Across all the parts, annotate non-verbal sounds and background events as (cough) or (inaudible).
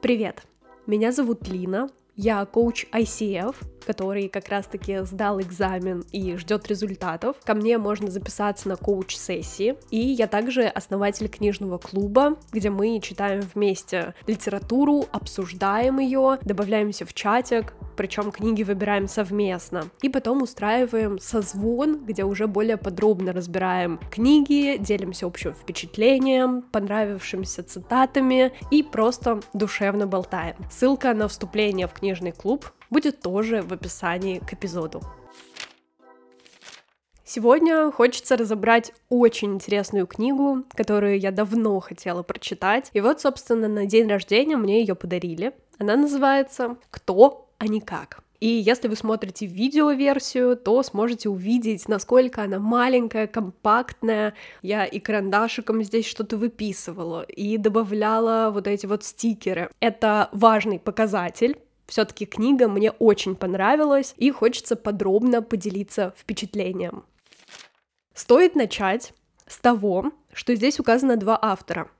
Привет! Меня зовут Лина, я коуч ICF, который как раз-таки сдал экзамен и ждет результатов. Ко мне можно записаться на коуч-сессии. И я также основатель книжного клуба, где мы читаем вместе литературу, обсуждаем ее, добавляемся в чатик, причем книги выбираем совместно. И потом устраиваем созвон, где уже более подробно разбираем книги, делимся общим впечатлением, понравившимися цитатами и просто душевно болтаем. Ссылка на вступление в книжный клуб будет тоже в описании к эпизоду. Сегодня хочется разобрать очень интересную книгу, которую я давно хотела прочитать. И вот, собственно, на день рождения мне ее подарили. Она называется «Кто, а не как». И если вы смотрите видеоверсию, то сможете увидеть, насколько она маленькая, компактная. Я и карандашиком здесь что-то выписывала, и добавляла вот эти вот стикеры. Это важный показатель, все-таки книга мне очень понравилась, и хочется подробно поделиться впечатлением. Стоит начать с того, что здесь указано два автора.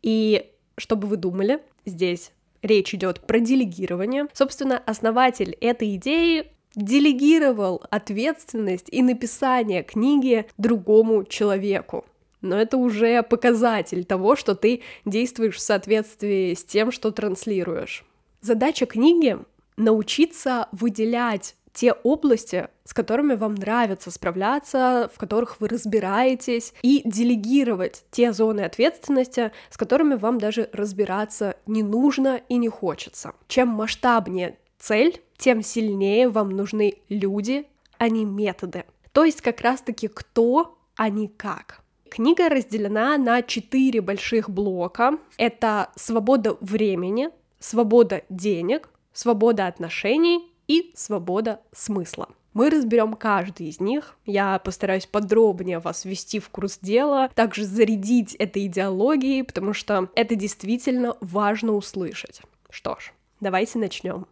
И чтобы вы думали, здесь речь идет про делегирование. Собственно, основатель этой идеи делегировал ответственность и написание книги другому человеку. Но это уже показатель того, что ты действуешь в соответствии с тем, что транслируешь. Задача книги — научиться выделять те области, с которыми вам нравится справляться, в которых вы разбираетесь, и делегировать те зоны ответственности, с которыми вам даже разбираться не нужно и не хочется. Чем масштабнее цель, тем сильнее вам нужны люди, а не методы. То есть как раз-таки кто, а не как. Книга разделена на четыре больших блока. Это свобода времени, свобода денег, свобода отношений и свобода смысла. Мы разберем каждый из них. Я постараюсь подробнее вас ввести в курс дела, также зарядить этой идеологией, потому что это действительно важно услышать. Что ж, давайте начнем.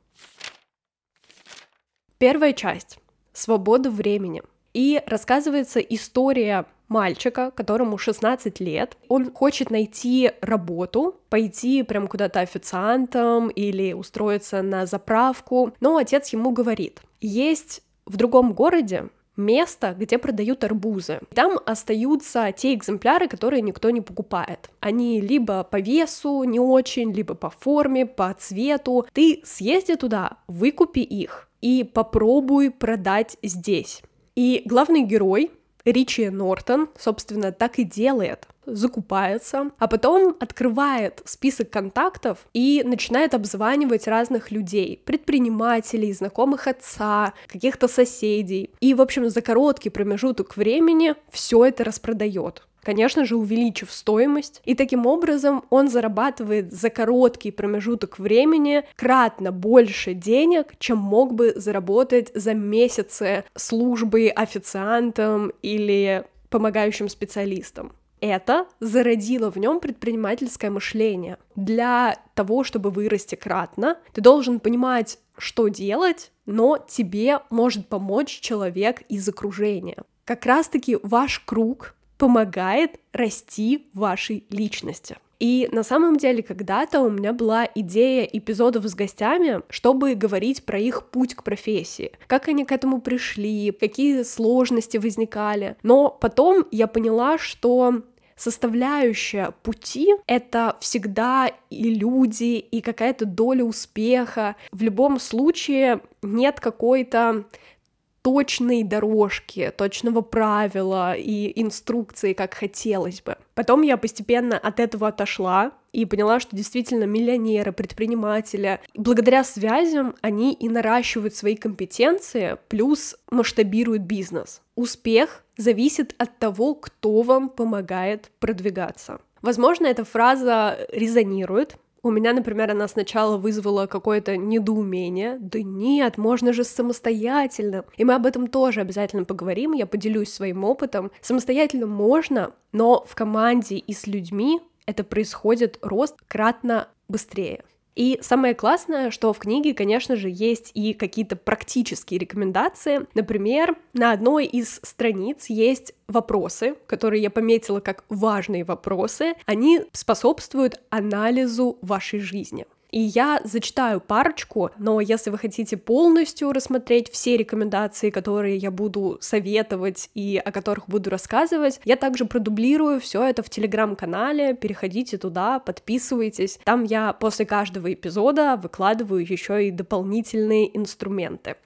Первая часть — свобода времени. И рассказывается история мальчика, которому 16 лет. Он хочет найти работу, пойти прям куда-то официантом или устроиться на заправку, но отец ему говорит, есть в другом городе место, где продают арбузы. Там остаются те экземпляры, которые никто не покупает. Они либо по весу не очень, либо по форме, по цвету. Ты съезди туда, выкупи их и попробуй продать здесь. И главный герой Ричи Нортон, собственно, так и делает закупается, а потом открывает список контактов и начинает обзванивать разных людей, предпринимателей, знакомых отца, каких-то соседей. И, в общем, за короткий промежуток времени все это распродает конечно же, увеличив стоимость, и таким образом он зарабатывает за короткий промежуток времени кратно больше денег, чем мог бы заработать за месяцы службы официантом или помогающим специалистом это зародило в нем предпринимательское мышление. Для того, чтобы вырасти кратно, ты должен понимать, что делать, но тебе может помочь человек из окружения. Как раз-таки ваш круг помогает расти вашей личности. И на самом деле когда-то у меня была идея эпизодов с гостями, чтобы говорить про их путь к профессии, как они к этому пришли, какие сложности возникали. Но потом я поняла, что составляющая пути — это всегда и люди, и какая-то доля успеха. В любом случае нет какой-то точной дорожки, точного правила и инструкции, как хотелось бы. Потом я постепенно от этого отошла и поняла, что действительно миллионеры, предприниматели, благодаря связям они и наращивают свои компетенции, плюс масштабируют бизнес. Успех зависит от того, кто вам помогает продвигаться. Возможно, эта фраза резонирует, у меня, например, она сначала вызвала какое-то недоумение. Да нет, можно же самостоятельно. И мы об этом тоже обязательно поговорим, я поделюсь своим опытом. Самостоятельно можно, но в команде и с людьми это происходит рост кратно быстрее. И самое классное, что в книге, конечно же, есть и какие-то практические рекомендации. Например, на одной из страниц есть вопросы, которые я пометила как важные вопросы. Они способствуют анализу вашей жизни. И я зачитаю парочку, но если вы хотите полностью рассмотреть все рекомендации, которые я буду советовать и о которых буду рассказывать, я также продублирую все это в телеграм-канале, переходите туда, подписывайтесь. Там я после каждого эпизода выкладываю еще и дополнительные инструменты.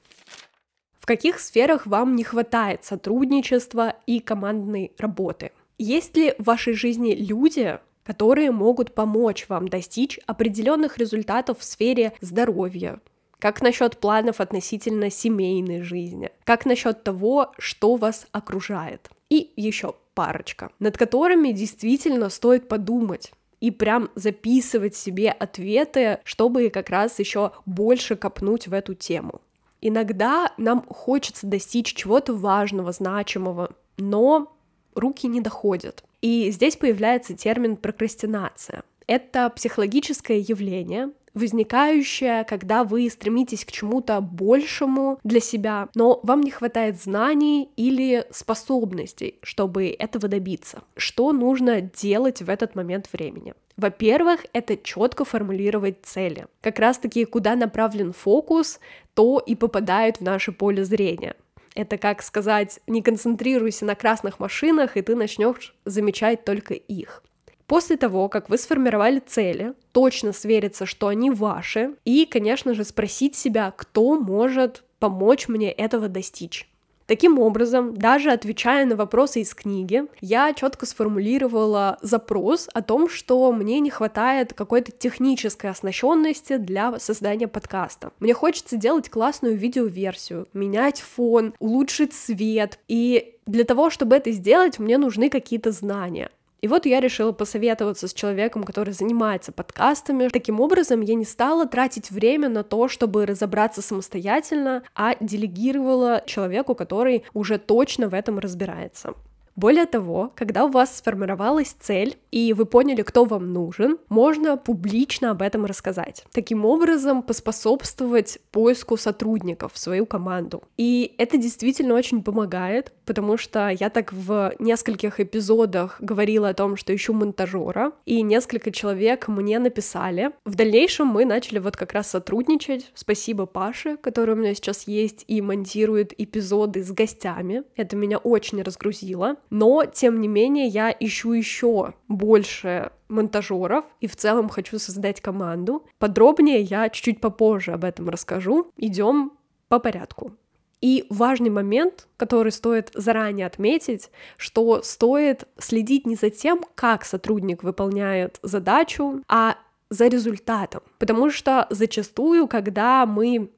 В каких сферах вам не хватает сотрудничества и командной работы? Есть ли в вашей жизни люди, которые могут помочь вам достичь определенных результатов в сфере здоровья, как насчет планов относительно семейной жизни? Как насчет того, что вас окружает? И еще парочка, над которыми действительно стоит подумать и прям записывать себе ответы, чтобы как раз еще больше копнуть в эту тему. Иногда нам хочется достичь чего-то важного, значимого, но руки не доходят. И здесь появляется термин прокрастинация. Это психологическое явление, возникающее, когда вы стремитесь к чему-то большему для себя, но вам не хватает знаний или способностей, чтобы этого добиться. Что нужно делать в этот момент времени? Во-первых, это четко формулировать цели. Как раз-таки, куда направлен фокус, то и попадает в наше поле зрения. Это как сказать, не концентрируйся на красных машинах, и ты начнешь замечать только их. После того, как вы сформировали цели, точно свериться, что они ваши, и, конечно же, спросить себя, кто может помочь мне этого достичь. Таким образом, даже отвечая на вопросы из книги, я четко сформулировала запрос о том, что мне не хватает какой-то технической оснащенности для создания подкаста. Мне хочется делать классную видеоверсию, менять фон, улучшить свет, и для того, чтобы это сделать, мне нужны какие-то знания. И вот я решила посоветоваться с человеком, который занимается подкастами. Таким образом, я не стала тратить время на то, чтобы разобраться самостоятельно, а делегировала человеку, который уже точно в этом разбирается. Более того, когда у вас сформировалась цель, и вы поняли, кто вам нужен, можно публично об этом рассказать. Таким образом, поспособствовать поиску сотрудников в свою команду. И это действительно очень помогает, потому что я так в нескольких эпизодах говорила о том, что ищу монтажера, и несколько человек мне написали. В дальнейшем мы начали вот как раз сотрудничать. Спасибо Паше, который у меня сейчас есть и монтирует эпизоды с гостями. Это меня очень разгрузило но, тем не менее, я ищу еще больше монтажеров и в целом хочу создать команду. Подробнее я чуть-чуть попозже об этом расскажу. Идем по порядку. И важный момент, который стоит заранее отметить, что стоит следить не за тем, как сотрудник выполняет задачу, а за результатом. Потому что зачастую, когда мы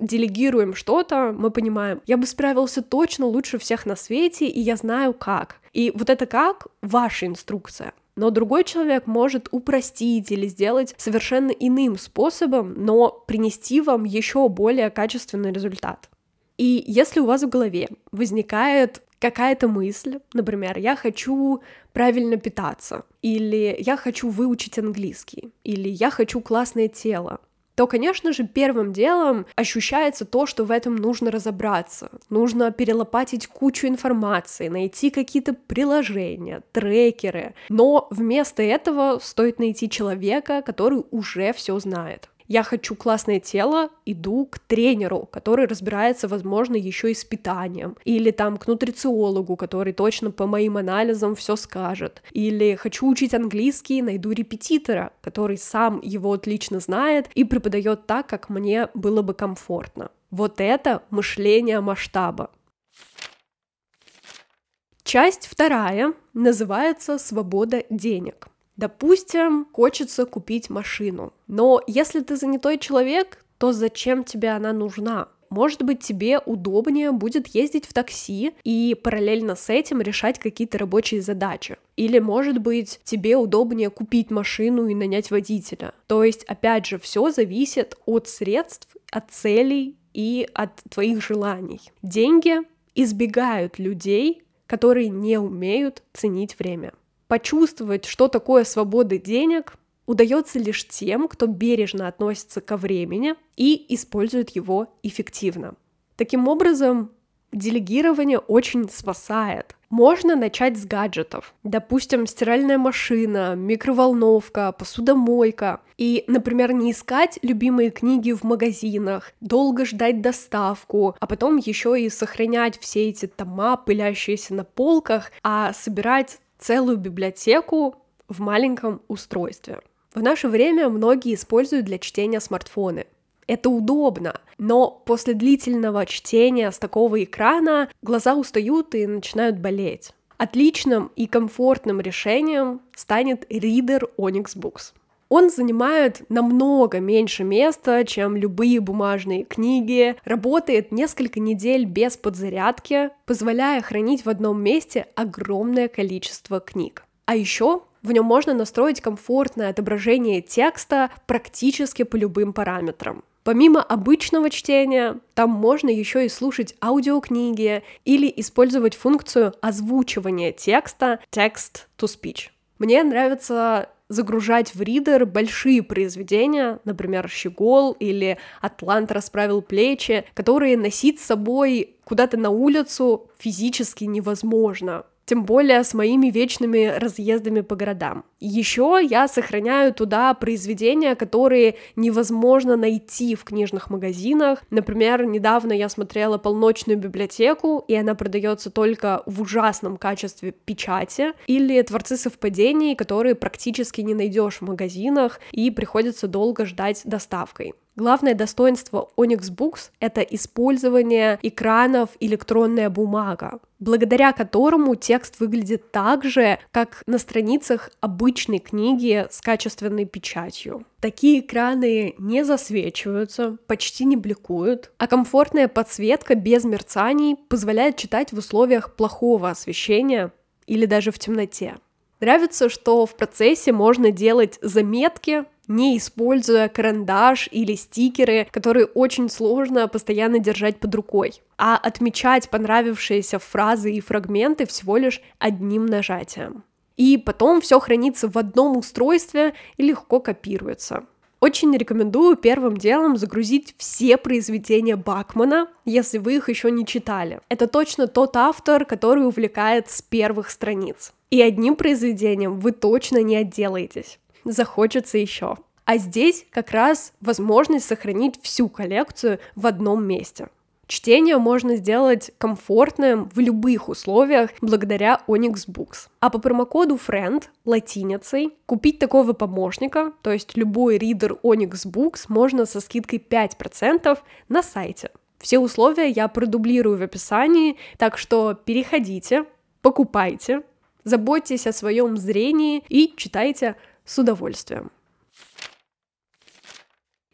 делегируем что-то, мы понимаем, я бы справился точно лучше всех на свете, и я знаю как. И вот это как ваша инструкция. Но другой человек может упростить или сделать совершенно иным способом, но принести вам еще более качественный результат. И если у вас в голове возникает какая-то мысль, например, я хочу правильно питаться, или я хочу выучить английский, или я хочу классное тело, то, конечно же, первым делом ощущается то, что в этом нужно разобраться. Нужно перелопатить кучу информации, найти какие-то приложения, трекеры. Но вместо этого стоит найти человека, который уже все знает я хочу классное тело, иду к тренеру, который разбирается, возможно, еще и с питанием, или там к нутрициологу, который точно по моим анализам все скажет, или хочу учить английский, найду репетитора, который сам его отлично знает и преподает так, как мне было бы комфортно. Вот это мышление масштаба. Часть вторая называется «Свобода денег». Допустим, хочется купить машину, но если ты занятой человек, то зачем тебе она нужна? Может быть, тебе удобнее будет ездить в такси и параллельно с этим решать какие-то рабочие задачи. Или, может быть, тебе удобнее купить машину и нанять водителя. То есть, опять же, все зависит от средств, от целей и от твоих желаний. Деньги избегают людей, которые не умеют ценить время. Почувствовать, что такое свобода денег, удается лишь тем, кто бережно относится ко времени и использует его эффективно. Таким образом, делегирование очень спасает. Можно начать с гаджетов. Допустим, стиральная машина, микроволновка, посудомойка. И, например, не искать любимые книги в магазинах, долго ждать доставку, а потом еще и сохранять все эти тома, пылящиеся на полках, а собирать целую библиотеку в маленьком устройстве. В наше время многие используют для чтения смартфоны. Это удобно, но после длительного чтения с такого экрана глаза устают и начинают болеть. Отличным и комфортным решением станет Reader Onyx Books. Он занимает намного меньше места, чем любые бумажные книги, работает несколько недель без подзарядки, позволяя хранить в одном месте огромное количество книг. А еще в нем можно настроить комфортное отображение текста практически по любым параметрам. Помимо обычного чтения, там можно еще и слушать аудиокниги или использовать функцию озвучивания текста text to speech. Мне нравится загружать в ридер большие произведения, например, «Щегол» или «Атлант расправил плечи», которые носить с собой куда-то на улицу физически невозможно тем более с моими вечными разъездами по городам. Еще я сохраняю туда произведения, которые невозможно найти в книжных магазинах. Например, недавно я смотрела полночную библиотеку, и она продается только в ужасном качестве печати, или творцы совпадений, которые практически не найдешь в магазинах, и приходится долго ждать доставкой. Главное достоинство Onyx Books — это использование экранов электронная бумага, благодаря которому текст выглядит так же, как на страницах обычной книги с качественной печатью. Такие экраны не засвечиваются, почти не бликуют, а комфортная подсветка без мерцаний позволяет читать в условиях плохого освещения или даже в темноте. Нравится, что в процессе можно делать заметки, не используя карандаш или стикеры, которые очень сложно постоянно держать под рукой, а отмечать понравившиеся фразы и фрагменты всего лишь одним нажатием. И потом все хранится в одном устройстве и легко копируется. Очень рекомендую первым делом загрузить все произведения Бакмана, если вы их еще не читали. Это точно тот автор, который увлекает с первых страниц. И одним произведением вы точно не отделаетесь захочется еще. А здесь как раз возможность сохранить всю коллекцию в одном месте. Чтение можно сделать комфортным в любых условиях благодаря Onyx Books. А по промокоду FRIEND латиницей купить такого помощника, то есть любой ридер Onyx Books, можно со скидкой 5% на сайте. Все условия я продублирую в описании, так что переходите, покупайте, заботьтесь о своем зрении и читайте с удовольствием.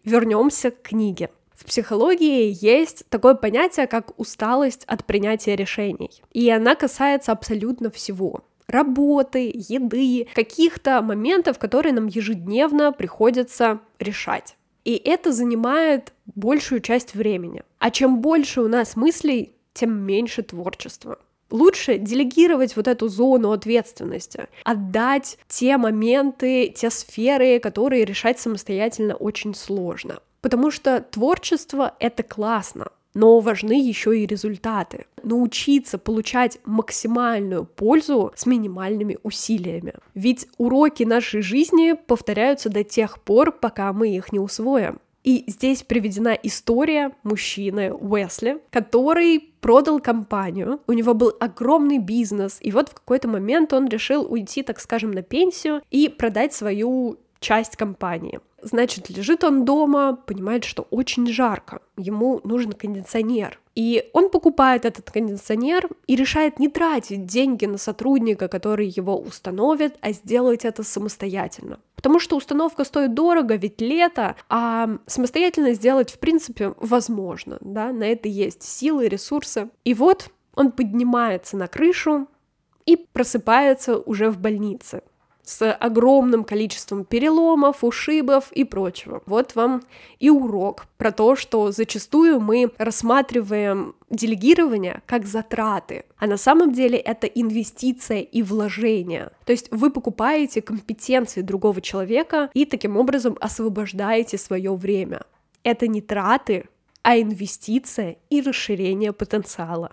Вернемся к книге. В психологии есть такое понятие, как усталость от принятия решений. И она касается абсолютно всего работы, еды, каких-то моментов, которые нам ежедневно приходится решать. И это занимает большую часть времени. А чем больше у нас мыслей, тем меньше творчества. Лучше делегировать вот эту зону ответственности, отдать те моменты, те сферы, которые решать самостоятельно очень сложно. Потому что творчество — это классно, но важны еще и результаты. Научиться получать максимальную пользу с минимальными усилиями. Ведь уроки нашей жизни повторяются до тех пор, пока мы их не усвоим. И здесь приведена история мужчины Уэсли, который продал компанию, у него был огромный бизнес, и вот в какой-то момент он решил уйти, так скажем, на пенсию и продать свою часть компании. Значит, лежит он дома, понимает, что очень жарко, ему нужен кондиционер. И он покупает этот кондиционер и решает не тратить деньги на сотрудника, который его установит, а сделать это самостоятельно. Потому что установка стоит дорого, ведь лето, а самостоятельно сделать, в принципе, возможно, да, на это есть силы, ресурсы. И вот он поднимается на крышу и просыпается уже в больнице с огромным количеством переломов, ушибов и прочего. Вот вам и урок про то, что зачастую мы рассматриваем делегирование как затраты, а на самом деле это инвестиция и вложение. То есть вы покупаете компетенции другого человека и таким образом освобождаете свое время. Это не траты, а инвестиция и расширение потенциала.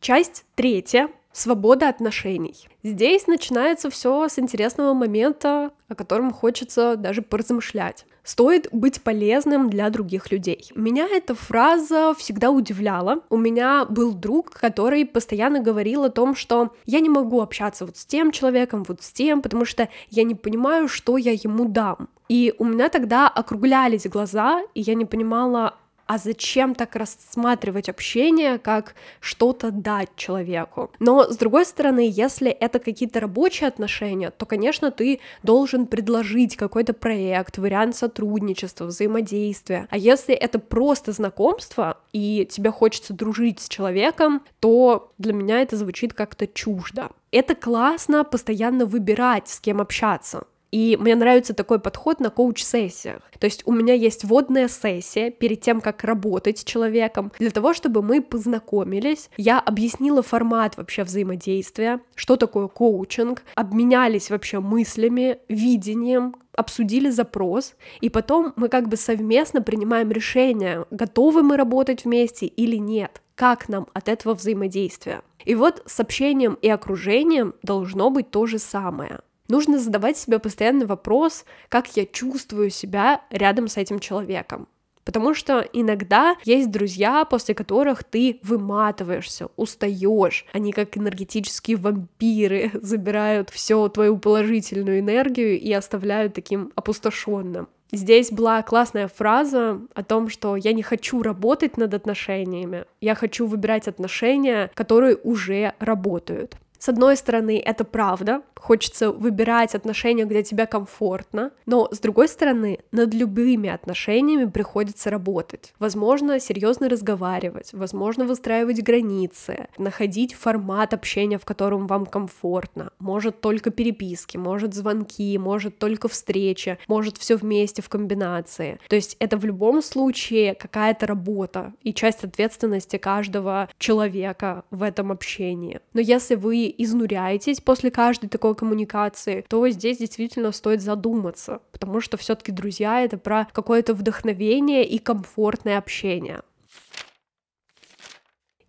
Часть третья свобода отношений. Здесь начинается все с интересного момента, о котором хочется даже поразмышлять. Стоит быть полезным для других людей. Меня эта фраза всегда удивляла. У меня был друг, который постоянно говорил о том, что я не могу общаться вот с тем человеком, вот с тем, потому что я не понимаю, что я ему дам. И у меня тогда округлялись глаза, и я не понимала, а зачем так рассматривать общение как что-то дать человеку? Но, с другой стороны, если это какие-то рабочие отношения, то, конечно, ты должен предложить какой-то проект, вариант сотрудничества, взаимодействия. А если это просто знакомство, и тебе хочется дружить с человеком, то для меня это звучит как-то чуждо. Это классно постоянно выбирать, с кем общаться. И мне нравится такой подход на коуч-сессиях. То есть у меня есть водная сессия перед тем, как работать с человеком, для того, чтобы мы познакомились. Я объяснила формат вообще взаимодействия, что такое коучинг, обменялись вообще мыслями, видением, обсудили запрос, и потом мы как бы совместно принимаем решение, готовы мы работать вместе или нет, как нам от этого взаимодействия. И вот с общением и окружением должно быть то же самое. Нужно задавать себе постоянный вопрос, как я чувствую себя рядом с этим человеком. Потому что иногда есть друзья, после которых ты выматываешься, устаешь. Они как энергетические вампиры (laughs) забирают всю твою положительную энергию и оставляют таким опустошенным. Здесь была классная фраза о том, что я не хочу работать над отношениями, я хочу выбирать отношения, которые уже работают. С одной стороны, это правда, хочется выбирать отношения, где тебе комфортно, но с другой стороны, над любыми отношениями приходится работать. Возможно, серьезно разговаривать, возможно, выстраивать границы, находить формат общения, в котором вам комфортно. Может только переписки, может звонки, может только встречи, может все вместе в комбинации. То есть это в любом случае какая-то работа и часть ответственности каждого человека в этом общении. Но если вы изнуряетесь после каждой такой коммуникации, то здесь действительно стоит задуматься, потому что все-таки друзья это про какое-то вдохновение и комфортное общение.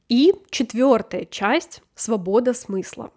И четвертая часть — свобода смысла.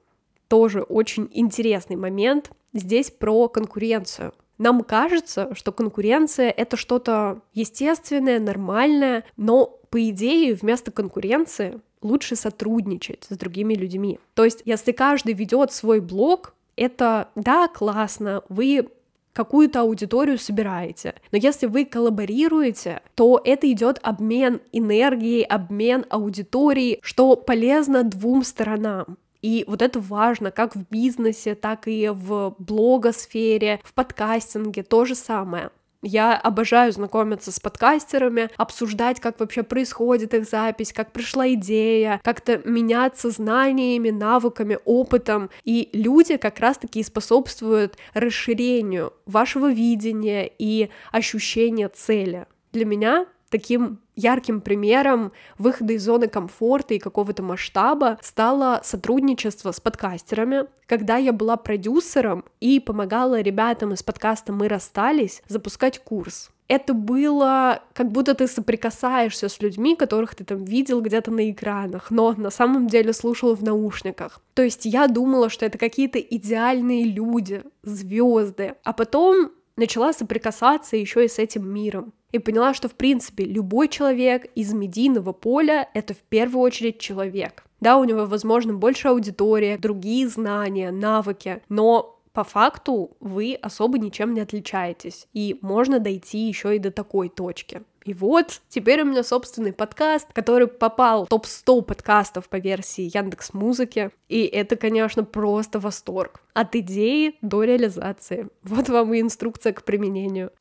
Тоже очень интересный момент. Здесь про конкуренцию. Нам кажется, что конкуренция — это что-то естественное, нормальное, но, по идее, вместо конкуренции лучше сотрудничать с другими людьми. То есть, если каждый ведет свой блог, это, да, классно, вы какую-то аудиторию собираете. Но если вы коллаборируете, то это идет обмен энергией, обмен аудиторией, что полезно двум сторонам. И вот это важно как в бизнесе, так и в блогосфере, в подкастинге, то же самое. Я обожаю знакомиться с подкастерами, обсуждать, как вообще происходит их запись, как пришла идея, как-то меняться знаниями, навыками, опытом. И люди как раз-таки способствуют расширению вашего видения и ощущения цели. Для меня таким ярким примером выхода из зоны комфорта и какого-то масштаба стало сотрудничество с подкастерами, когда я была продюсером и помогала ребятам из подкаста «Мы расстались» запускать курс. Это было как будто ты соприкасаешься с людьми, которых ты там видел где-то на экранах, но на самом деле слушал в наушниках. То есть я думала, что это какие-то идеальные люди, звезды, а потом начала соприкасаться еще и с этим миром и поняла, что в принципе любой человек из медийного поля — это в первую очередь человек. Да, у него, возможно, больше аудитория, другие знания, навыки, но по факту вы особо ничем не отличаетесь, и можно дойти еще и до такой точки. И вот, теперь у меня собственный подкаст, который попал в топ-100 подкастов по версии Яндекс Музыки, и это, конечно, просто восторг. От идеи до реализации. Вот вам и инструкция к применению.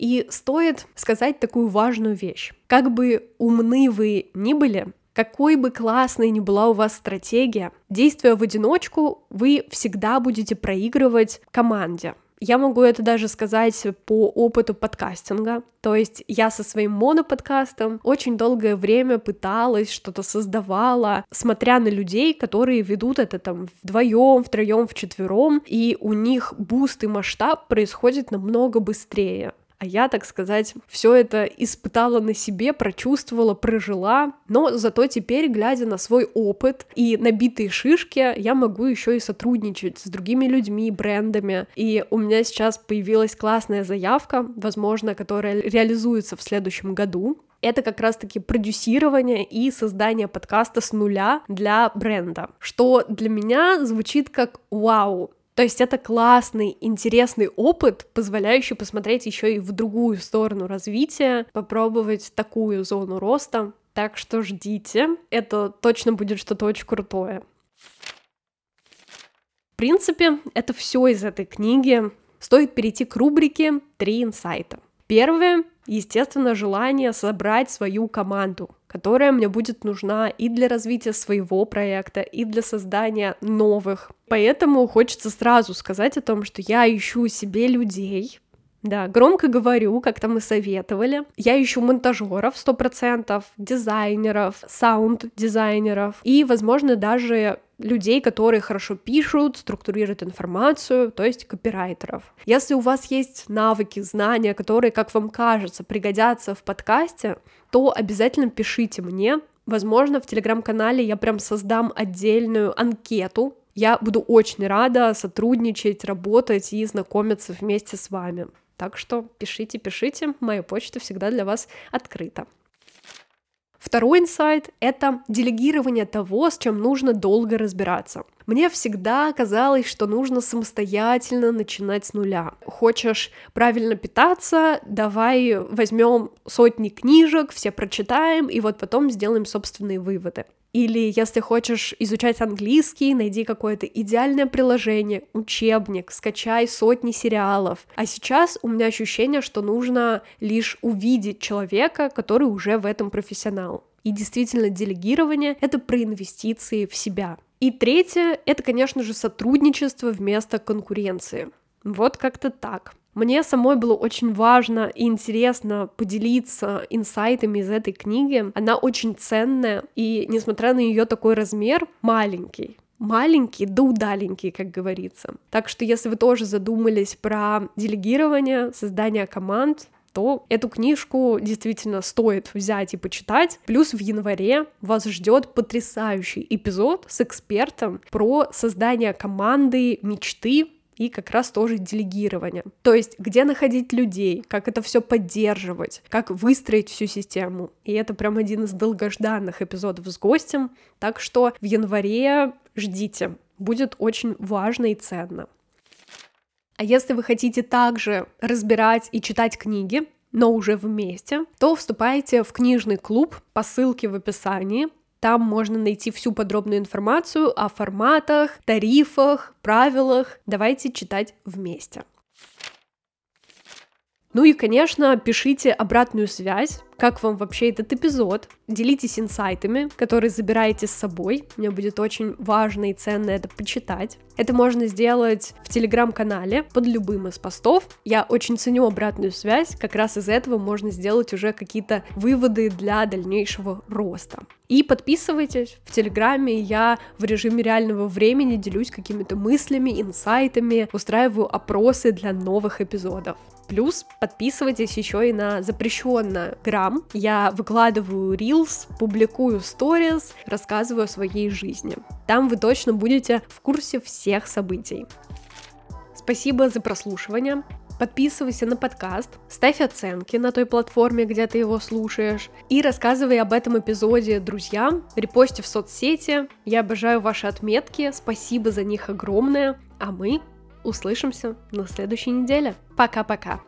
И стоит сказать такую важную вещь. Как бы умны вы ни были, какой бы классной ни была у вас стратегия, действуя в одиночку, вы всегда будете проигрывать команде. Я могу это даже сказать по опыту подкастинга. То есть я со своим моноподкастом очень долгое время пыталась, что-то создавала, смотря на людей, которые ведут это там вдвоем, втроем, вчетвером, и у них boost и масштаб происходит намного быстрее. А я, так сказать, все это испытала на себе, прочувствовала, прожила, но зато теперь, глядя на свой опыт и набитые шишки, я могу еще и сотрудничать с другими людьми, брендами, и у меня сейчас появилась классная заявка, возможно, которая реализуется в следующем году, это как раз-таки продюсирование и создание подкаста с нуля для бренда, что для меня звучит как «Вау, то есть это классный, интересный опыт, позволяющий посмотреть еще и в другую сторону развития, попробовать такую зону роста. Так что ждите, это точно будет что-то очень крутое. В принципе, это все из этой книги. Стоит перейти к рубрике «Три инсайта». Первое естественно, желание собрать свою команду, которая мне будет нужна и для развития своего проекта, и для создания новых. Поэтому хочется сразу сказать о том, что я ищу себе людей, да, громко говорю, как там и советовали. Я ищу монтажеров 100%, дизайнеров, саунд-дизайнеров и, возможно, даже людей, которые хорошо пишут, структурируют информацию, то есть копирайтеров. Если у вас есть навыки, знания, которые, как вам кажется, пригодятся в подкасте, то обязательно пишите мне. Возможно, в телеграм-канале я прям создам отдельную анкету. Я буду очень рада сотрудничать, работать и знакомиться вместе с вами. Так что пишите, пишите, моя почта всегда для вас открыта. Второй инсайт — это делегирование того, с чем нужно долго разбираться. Мне всегда казалось, что нужно самостоятельно начинать с нуля. Хочешь правильно питаться, давай возьмем сотни книжек, все прочитаем, и вот потом сделаем собственные выводы. Или если хочешь изучать английский, найди какое-то идеальное приложение, учебник, скачай сотни сериалов. А сейчас у меня ощущение, что нужно лишь увидеть человека, который уже в этом профессионал. И действительно, делегирование — это про инвестиции в себя. И третье — это, конечно же, сотрудничество вместо конкуренции. Вот как-то так. Мне самой было очень важно и интересно поделиться инсайтами из этой книги. Она очень ценная, и несмотря на ее такой размер, маленький, маленький да удаленький, как говорится. Так что если вы тоже задумались про делегирование, создание команд, то эту книжку действительно стоит взять и почитать. Плюс в январе вас ждет потрясающий эпизод с экспертом про создание команды мечты и как раз тоже делегирование. То есть, где находить людей, как это все поддерживать, как выстроить всю систему. И это прям один из долгожданных эпизодов с гостем. Так что в январе ждите, будет очень важно и ценно. А если вы хотите также разбирать и читать книги, но уже вместе, то вступайте в книжный клуб по ссылке в описании. Там можно найти всю подробную информацию о форматах, тарифах, правилах. Давайте читать вместе. Ну и, конечно, пишите обратную связь, как вам вообще этот эпизод. Делитесь инсайтами, которые забираете с собой. Мне будет очень важно и ценно это почитать. Это можно сделать в телеграм-канале под любым из постов. Я очень ценю обратную связь. Как раз из этого можно сделать уже какие-то выводы для дальнейшего роста. И подписывайтесь в Телеграме, я в режиме реального времени делюсь какими-то мыслями, инсайтами, устраиваю опросы для новых эпизодов. Плюс подписывайтесь еще и на запрещенный грамм. Я выкладываю рилс, публикую сторис, рассказываю о своей жизни. Там вы точно будете в курсе всех событий. Спасибо за прослушивание. Подписывайся на подкаст, ставь оценки на той платформе, где ты его слушаешь, и рассказывай об этом эпизоде друзьям, репости в соцсети. Я обожаю ваши отметки, спасибо за них огромное, а мы Услышимся на следующей неделе. Пока-пока.